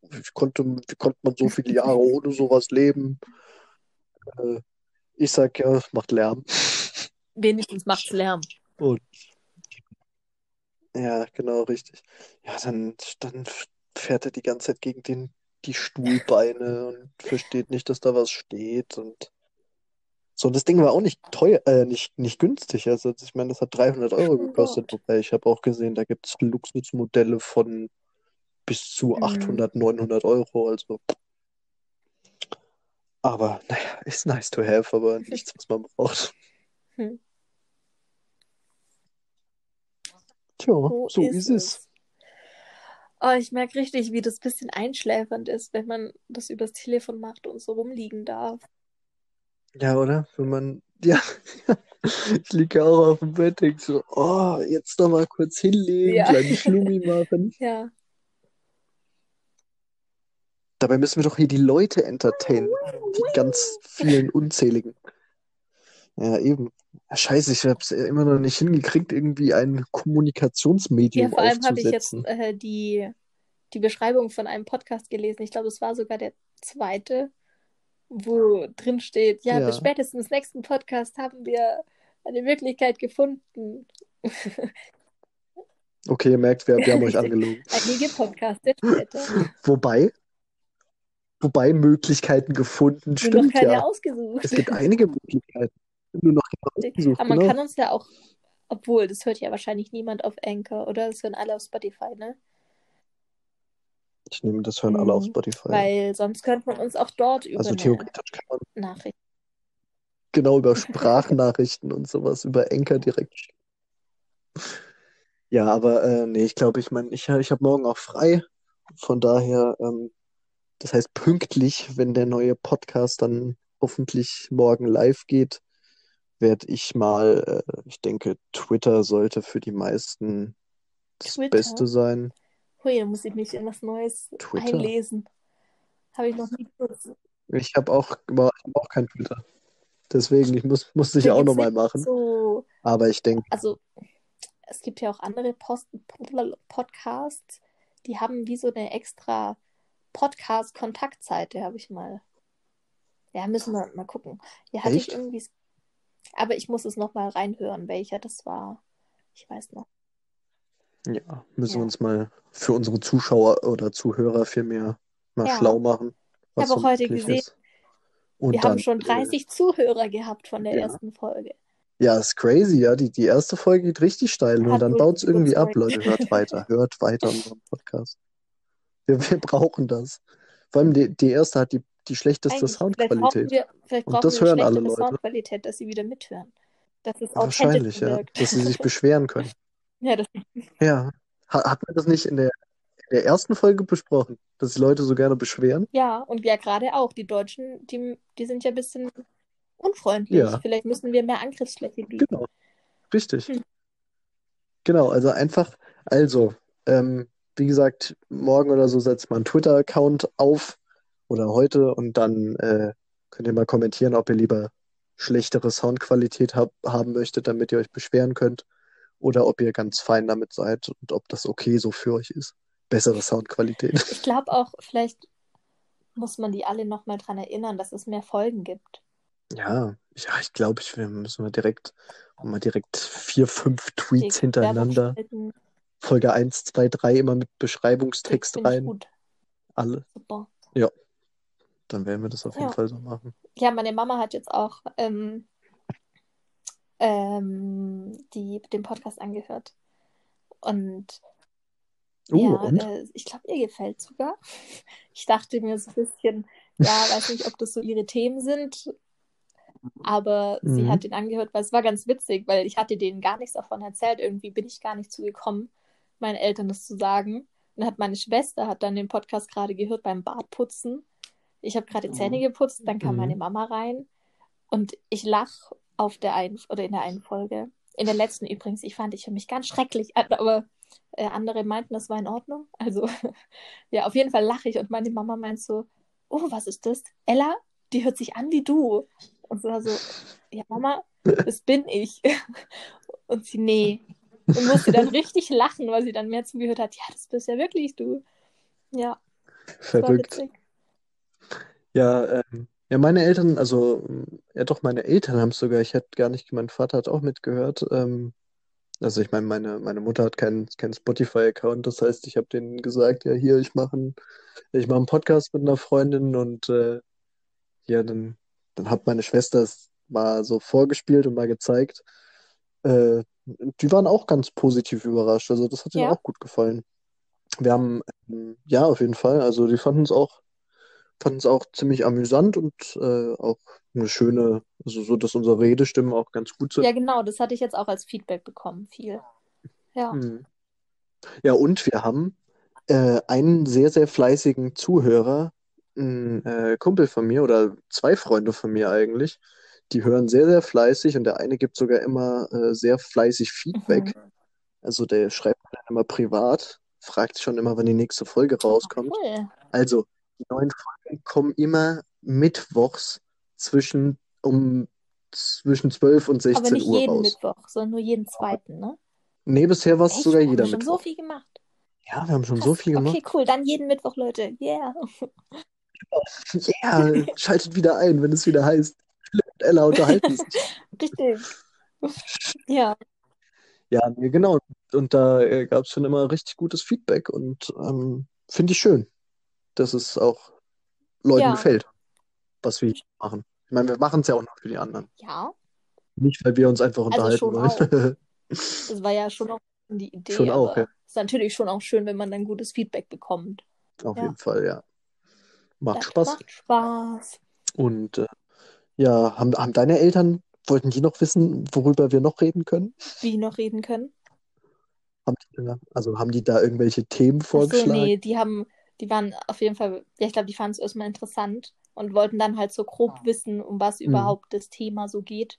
Wie konnte, wie konnte man so viele Jahre *laughs* ohne sowas leben? Äh, ich sag ja, es macht Lärm. Wenigstens macht's Lärm. Und ja, genau, richtig. Ja, dann, dann fährt er die ganze Zeit gegen den, die Stuhlbeine und versteht nicht, dass da was steht. Und so, das Ding war auch nicht teuer, äh, nicht, nicht günstig. Also ich meine, das hat 300 Euro gekostet. Wobei ich habe auch gesehen, da gibt es Luxusmodelle von bis zu Mhm. 800, 900 Euro. Also. Aber naja, ist nice to have, aber *laughs* nichts, was man braucht. Hm. Tja, So so ist ist es. es. Oh, ich merke richtig, wie das ein bisschen einschläfernd ist, wenn man das übers Telefon macht und so rumliegen darf. Ja, oder? Wenn man, *laughs* ja, ich liege auch auf dem Bett, denke so, oh, jetzt noch mal kurz hinlegen, Ja. kleinen Schlummi machen. *laughs* Ja. Dabei müssen wir doch hier die Leute entertainen, die ganz vielen unzähligen. Ja, eben. Ja, scheiße, ich habe es immer noch nicht hingekriegt, irgendwie ein Ja, Kommunikationsmedium vor allem habe ich jetzt äh, die, die Beschreibung von einem Podcast gelesen. Ich glaube, es war sogar der zweite, wo drin steht, ja, bis Ja. spätestens nächsten Podcast haben wir eine Möglichkeit gefunden. *laughs* Okay, ihr merkt, wir, wir haben euch angelogen. Einige Podcasts später. *laughs* Wobei, wobei Möglichkeiten gefunden, Nur noch stimmt keine ja. ausgesucht. Es gibt einige Möglichkeiten. Nur noch keine *laughs* ausgesucht, Aber man genau. kann uns ja auch, obwohl, das hört ja wahrscheinlich niemand auf Anchor, oder? Das hören alle auf Spotify, ne? Ich nehme, das hören alle auf Mhm. Spotify. Weil sonst könnte man uns auch dort über Also eine theoretisch kann man Nachricht. genau über *laughs* Sprachnachrichten und sowas, über Anchor direkt. Ja, aber äh, nee, ich glaube, ich meine, ich, ich habe morgen auch frei. Von daher, ähm, das heißt pünktlich, wenn der neue Podcast dann hoffentlich morgen live geht, werde ich mal, äh, ich denke, Twitter sollte für die meisten das Twitter? Beste sein. Hui, da muss ich mich in was Neues Twitter. einlesen. Habe ich noch nie benutzt. Ich habe auch, ich hab auch kein Twitter. Deswegen, ich muss, muss ich auch nochmal machen. So, Aber ich denke, also es gibt ja auch andere Post Podcasts, die haben wie so eine extra Podcast-Kontaktseite, habe ich mal. Ja, müssen wir mal gucken. Ja, hatte ich Echt? irgendwie. Aber ich muss es nochmal reinhören, welcher das war. Ich weiß noch. Ja, müssen wir Ja. uns mal für unsere Zuschauer oder Zuhörer vielmehr mal Ja. schlau machen, Ich habe auch heute gesehen, ist. Und wir dann, haben schon äh, 30 Zuhörer gehabt von der ja. ersten Folge. Ja, ist crazy, ja. Die, die erste Folge geht richtig steil und Hat dann wohl baut es irgendwie ab. Leute, hört *laughs* weiter, hört weiter unseren Podcast. Wir, wir brauchen das. Vor allem die, die erste hat die, die schlechteste Eigentlich, vielleicht brauchen Soundqualität. wir, vielleicht Und brauchen das wir hören alle Leute. Soundqualität, dass sie wieder mithören. Dass es Wahrscheinlich, authentisch ja. wirkt. Dass sie sich *laughs* beschweren können. Ja, das, Ja. Ha- Hat man das nicht in der, in der ersten Folge besprochen, dass die Leute so gerne beschweren? ja, und ja, gerade auch. Die Deutschen, die, die sind ja ein bisschen unfreundlich. Ja. Vielleicht müssen wir mehr Angriffsfläche bieten. Genau. Richtig. Hm. Genau, also einfach, also, ähm, wie gesagt, morgen oder so setzt man einen Twitter-Account auf oder heute und dann äh, könnt ihr mal kommentieren, ob ihr lieber schlechtere Soundqualität hab, haben möchtet, damit ihr euch beschweren könnt oder ob ihr ganz fein damit seid und ob das okay so für euch ist. Bessere Soundqualität. Ich glaube auch, vielleicht muss man die alle nochmal dran erinnern, dass es mehr Folgen gibt. Ja, ja, ich glaube, ich, wir müssen mal direkt, mal direkt vier, fünf Tweets hintereinander. Folge 1, 2, 3 immer mit Beschreibungstext rein. gut. Alle. Super. Dann werden wir das auf jeden Ja. Fall so machen. Ja, meine Mama hat jetzt auch ähm, ähm, die, den Podcast angehört. Und Uh, ja, und? äh, ich glaube, ihr gefällt sogar. *laughs* Ich dachte mir so ein bisschen, ja, weiß nicht, ob das so ihre Themen sind, aber sie Mhm. hat den angehört, weil es war ganz witzig, weil ich hatte denen gar nichts davon erzählt. Irgendwie bin ich gar nicht zugekommen, meinen Eltern das zu sagen. Und dann hat meine Schwester hat dann den Podcast gerade gehört beim Bartputzen. Ich habe gerade Zähne geputzt, dann kam Mhm. meine Mama rein und ich lach auf der einen oder in der einen Folge. In der letzten übrigens, ich fand ich für mich ganz schrecklich, an, aber äh, andere meinten, das war in Ordnung. *laughs* Also ja, auf jeden Fall lache ich und meine Mama meint so, oh, was ist das? Ella, die hört sich an wie du. Und so, also, ja, Mama, das bin ich. *laughs* Und sie, nee. Und musste dann richtig lachen, weil sie dann mehr zugehört hat. Ja, das bist ja wirklich du. Ja, Verrückt. witzig. Ja, ähm, ja, meine Eltern, also, ja doch, meine Eltern haben es sogar, ich hätte gar nicht, mein Vater hat auch mitgehört. Ähm, also ich meine, meine, meine Mutter hat keinen keinen Spotify-Account, das heißt, ich habe denen gesagt, ja, hier, ich mache einen, ich mache einen Podcast mit einer Freundin und äh, ja, dann, dann hat meine Schwester es mal so vorgespielt und mal gezeigt. Äh, die waren auch ganz positiv überrascht, also das hat ihnen Ja. auch gut gefallen. Wir haben, ähm, ja, auf jeden Fall. Also die fanden es auch, fanden es auch ziemlich amüsant und äh, auch eine schöne, also so, dass unsere Redestimmen auch ganz gut sind. Ja, genau, das hatte ich jetzt auch als Feedback bekommen, viel. Ja. Hm. Ja, und wir haben äh, einen sehr, sehr fleißigen Zuhörer, ein äh, Kumpel von mir oder zwei Freunde von mir eigentlich. Die hören sehr, sehr fleißig und der eine gibt sogar immer äh, sehr fleißig Feedback. Mhm. Also der schreibt dann immer privat, fragt schon immer, wann die nächste Folge rauskommt. Cool. Also, die neuen Folgen kommen immer mittwochs zwischen um zwischen 12 und 16 Aber nicht Uhr jeden raus. Mittwoch, sondern nur jeden zweiten, ne? Nee, bisher war es sogar Wir haben jeder schon so Mittwoch. viel gemacht. Ja, wir haben schon Krass. so viel gemacht. Okay, cool. Dann jeden Mittwoch, Leute. Yeah. *laughs* Ja, schaltet wieder ein, wenn es wieder heißt, Ella unterhalten sich. *laughs* Richtig. Ja. Ja, nee, genau. Und da äh, gab es schon immer richtig gutes Feedback und ähm, finde ich schön, dass es auch Leuten Ja. gefällt, was wir hier machen. Ich meine, wir machen es ja auch noch für die anderen. Ja. Nicht, weil wir uns einfach Also unterhalten schon wollen. *laughs* Das war ja schon auch die Idee, Schon auch, aber ja. ist natürlich schon auch schön, wenn man dann gutes Feedback bekommt. Auf Ja. jeden Fall, ja. Macht Das Spaß. macht Spaß. Und äh, ja, haben, haben deine Eltern, wollten die noch wissen, worüber wir noch reden können? Wie noch reden können. Haben die, also haben die da irgendwelche Themen vorgeschlagen? nee, die haben, die waren auf jeden Fall, ja, ich glaube, die fanden es erstmal interessant und wollten dann halt so grob wissen, um was Mhm. überhaupt das Thema so geht.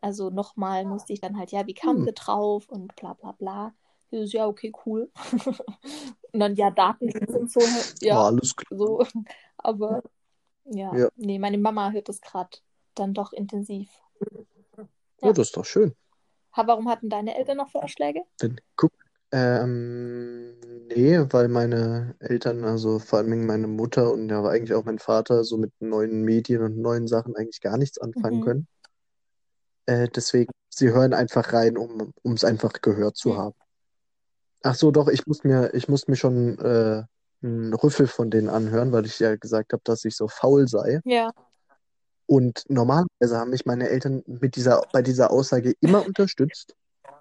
Also nochmal musste ich dann halt, ja, wie kamen Hm. wir drauf und bla bla bla. So, ja, okay, cool. *laughs* Und dann, ja, Datenschutz und so, War ja, alles klar. so. *laughs* Aber ja, Ja. nee, meine Mama hört das gerade dann doch intensiv. Ja, Ja. das ist doch schön. Ha, warum hatten deine Eltern noch Vorschläge? Dann guck. Ähm, nee, weil meine Eltern, also vor allem meine Mutter und ja, aber eigentlich auch mein Vater, so mit neuen Medien und neuen Sachen eigentlich gar nichts anfangen Mhm. können. Äh, deswegen, sie hören einfach rein, um es einfach gehört zu Hm. haben. Ach so, doch, ich muss mir, ich muss mir schon äh, einen Rüffel von denen anhören, weil ich ja gesagt habe, dass ich so faul sei. Ja. Und normalerweise haben mich meine Eltern mit dieser, bei dieser Aussage immer unterstützt.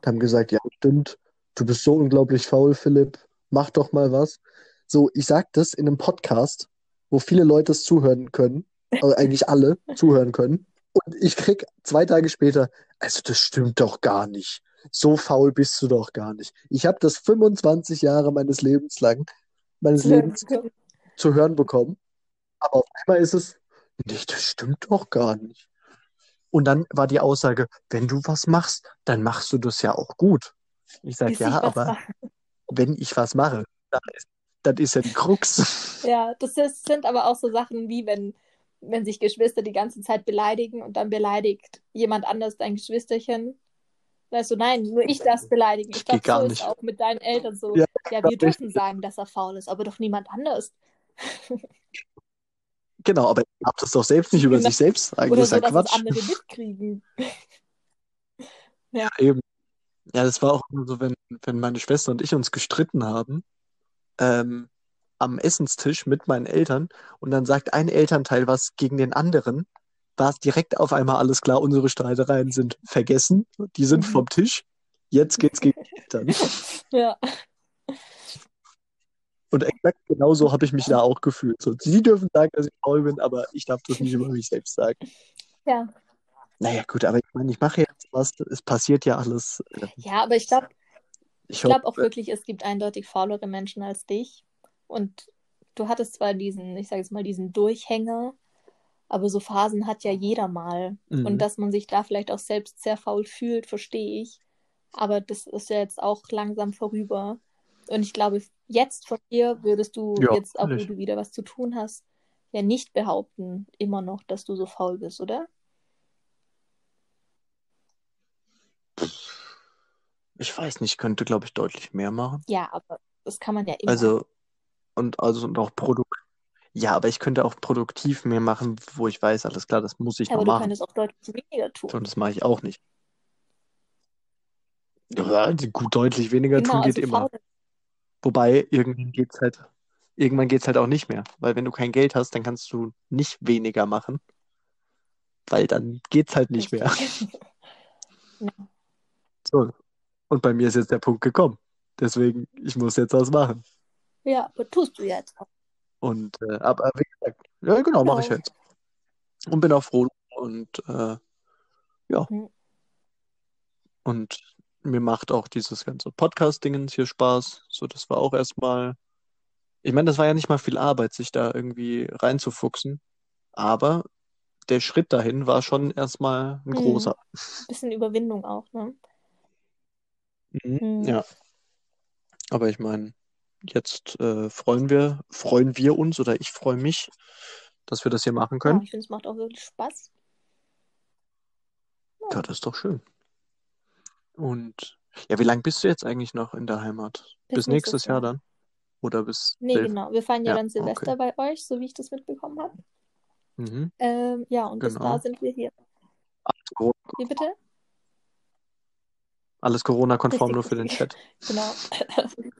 Haben gesagt, ja, stimmt, du bist so unglaublich faul, Philipp, mach doch mal was. So, ich sag das in einem Podcast, wo viele Leute es zuhören können, *laughs* also eigentlich alle zuhören können. Und ich krieg zwei Tage später, also das stimmt doch gar nicht. So faul bist du doch gar nicht. Ich habe das 25 Jahre meines Lebens lang, meines Lebens zu hören bekommen. Aber auf einmal ist es, nee, das stimmt doch gar nicht. Und dann war die Aussage, wenn du was machst, dann machst du das ja auch gut. Ich sage, ja, aber mache. wenn ich was mache, dann ist, dann ist ja die Krux. Ja, das ist, sind aber auch so Sachen wie wenn, wenn sich Geschwister die ganze Zeit beleidigen und dann beleidigt jemand anders dein Geschwisterchen. Weißt du, nein, nur ich darf beleidigen. Ich glaube, gar so nicht. ist auch mit deinen Eltern so. Ja, Ja, wir dürfen sagen, dass er faul ist, aber doch niemand anders. Genau, aber ich darf das doch selbst nicht über Genau. sich selbst sagen. Oder Das ist so, ja dass Quatsch. andere mitkriegen. Ja, eben. Ja, das war auch nur so, wenn, wenn meine Schwester und ich uns gestritten haben, ähm, am Essenstisch mit meinen Eltern und dann sagt ein Elternteil was gegen den anderen, war es direkt auf einmal alles klar, unsere Streitereien sind vergessen, die sind Mhm. vom Tisch, jetzt geht's gegen die Eltern. *laughs* Ja. Und exakt genauso habe ich mich da auch gefühlt. So, sie dürfen sagen, dass ich faul bin, aber ich darf das nicht über mich selbst sagen. Ja. Naja, gut, aber ich meine, ich mache jetzt was, es passiert ja alles. äh, Ja, aber ich glaube, Ich Ich glaube auch wirklich, es gibt eindeutig faulere Menschen als dich. Und du hattest zwar diesen, ich sage jetzt mal, diesen Durchhänger, aber so Phasen hat ja jeder mal. Mhm. Und dass man sich da vielleicht auch selbst sehr faul fühlt, verstehe ich. Aber das ist ja jetzt auch langsam vorüber. Und ich glaube, jetzt von dir würdest du Ja, jetzt, auch wo du wieder was zu tun hast, ja nicht behaupten, immer noch, dass du so faul bist, oder? Ich weiß nicht, ich könnte, glaube ich, deutlich mehr machen. Ja, aber das kann man ja immer. Also, und also und auch Produkt. Ja, aber ich könnte auch produktiv mehr machen, wo ich weiß, alles klar, das muss ich aber noch du machen. könntest auch deutlich weniger tun. Und das mache ich auch nicht. Ja, gut, deutlich weniger Genau, tun geht also immer. faul Wobei, irgendwann geht's halt, irgendwann geht's halt auch nicht mehr. Weil wenn du kein Geld hast, dann kannst du nicht weniger machen. Weil dann geht's halt nicht mehr. *laughs* Richtig. So. Und bei mir ist jetzt der Punkt gekommen. Deswegen, ich muss jetzt was machen. Ja, aber tust du jetzt. Und äh, aber wie gesagt, ja genau, mache ich jetzt. Und bin auch froh und äh, ja. Mhm. Und mir macht auch dieses ganze Podcast-Dingens hier Spaß. So, das war auch erstmal. Ich meine, das war ja nicht mal viel Arbeit, sich da irgendwie reinzufuchsen. Aber der Schritt dahin war schon erstmal ein Mhm. großer. Bisschen Überwindung auch, ne? Mhm. Mhm. Ja. Aber ich meine, jetzt äh, freuen wir, freuen wir uns oder ich freue mich, dass wir das hier machen Ja, können. ich finde, es macht auch wirklich Spaß. Ja, das ist doch schön. Und ja, wie lange bist du jetzt eigentlich noch in der Heimat? Bis Bis nächstes Jahr Jahr. dann? Oder bis Nee, Silv- genau. Wir feiern ja, Ja, dann Silvester okay. bei euch, so wie ich das mitbekommen habe. Mhm. Ähm, ja, und bis Genau. da sind wir hier. Alles Corona, Wie bitte? Alles Corona-konform nur für den. Chat. Genau. *laughs*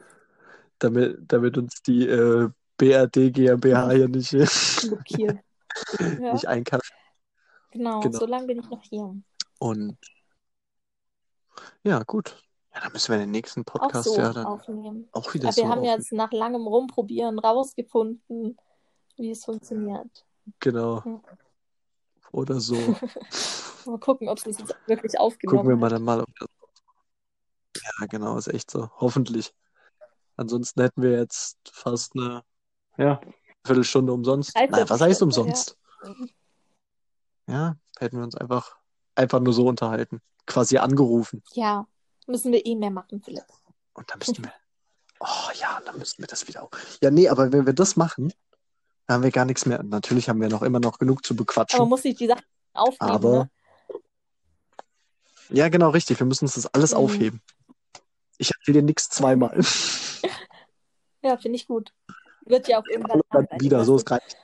Damit, damit uns die äh, BRD GmbH hier nicht, äh, Blockiert. *laughs* Ja, nicht einkaufen. genau. Genau. So lange bin ich noch hier. Und ja, gut. Ja, dann müssen wir den nächsten Auch Podcast so ja dann aufnehmen. auch wieder Aber wir so haben aufnehmen. jetzt nach langem Rumprobieren rausgefunden, wie es funktioniert. Genau. Hm. Oder so. *laughs* Mal gucken, ob es uns jetzt wirklich Gucken wir aufgenommen mal hat. dann mal, ob das. Ja, genau, ist echt so. Hoffentlich. Ansonsten hätten wir jetzt fast eine, ja, Viertelstunde umsonst. Naja, was heißt umsonst? Ja, hätten wir uns einfach, einfach nur so unterhalten. Quasi angerufen. Ja, müssen wir eh mehr machen, Philipp. Und dann müssten wir. Oh ja, dann müssten wir das wieder auch. Ja, nee, aber wenn wir das machen, dann haben wir gar nichts mehr. Natürlich haben wir noch immer noch genug zu Aber bequatschen. man muss sich die Sachen aufnehmen, Aber ne? ja, genau, richtig. Wir müssen uns das alles Mhm. aufheben. Ich erzähle dir nichts zweimal. *laughs* Ja, finde ich gut. Wird ja auch irgendwann dann wieder, weißt so es reicht.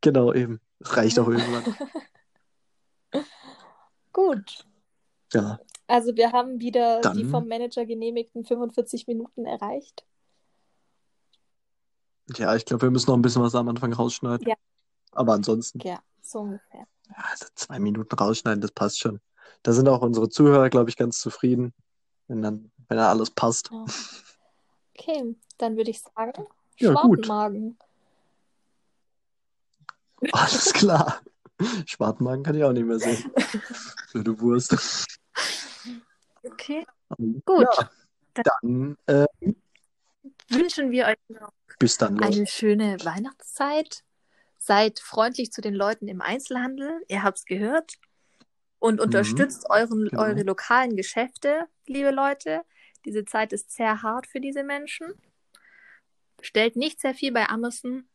Genau, eben. Es reicht auch irgendwann. *laughs* Gut. Ja, Also wir haben wieder die Dann- vom Manager genehmigten 45 Minuten erreicht. ja, ich glaube, wir müssen noch ein bisschen was am Anfang rausschneiden. Ja. Aber ansonsten, Ja, so ungefähr. ja, also zwei Minuten rausschneiden, das passt schon. Da sind auch unsere Zuhörer, glaube ich, ganz zufrieden, wenn dann, wenn da alles passt. Ja. Okay, dann würde ich sagen, Ja, gut. Schwartenmagen. Alles klar. Schwartenmagen kann ich auch nicht mehr sehen. *laughs* Blöde Wurst. Okay. Ähm, Gut. Ja, dann äh, Wünschen wir euch noch bis dann, Leute. eine schöne Weihnachtszeit. Seid freundlich zu den Leuten im Einzelhandel. Ihr habt's gehört. Und unterstützt euren, genau. eure lokalen Geschäfte, liebe Leute. Diese Zeit ist sehr hart für diese Menschen. Bestellt nicht sehr viel bei Amazon,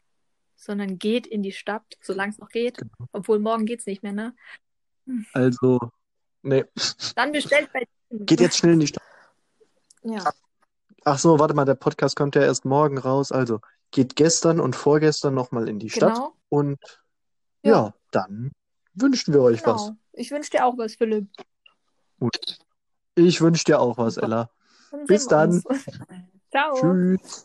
sondern geht in die Stadt, solange es noch geht. Genau. Obwohl morgen geht's nicht mehr, ne? Also, nee, Dann bestellt bei geht jetzt schnell in die Stadt. Ja, Ach so, warte mal, der Podcast kommt ja erst morgen raus. Also, geht gestern und vorgestern nochmal in die Stadt. genau. Und ja, Ja. dann wünschen wir euch was. genau. Ich wünsche dir auch was, Philipp. Ich wünsche dir auch was, Super. Ella. Dann Bis dann. *laughs* Ciao. Tschüss.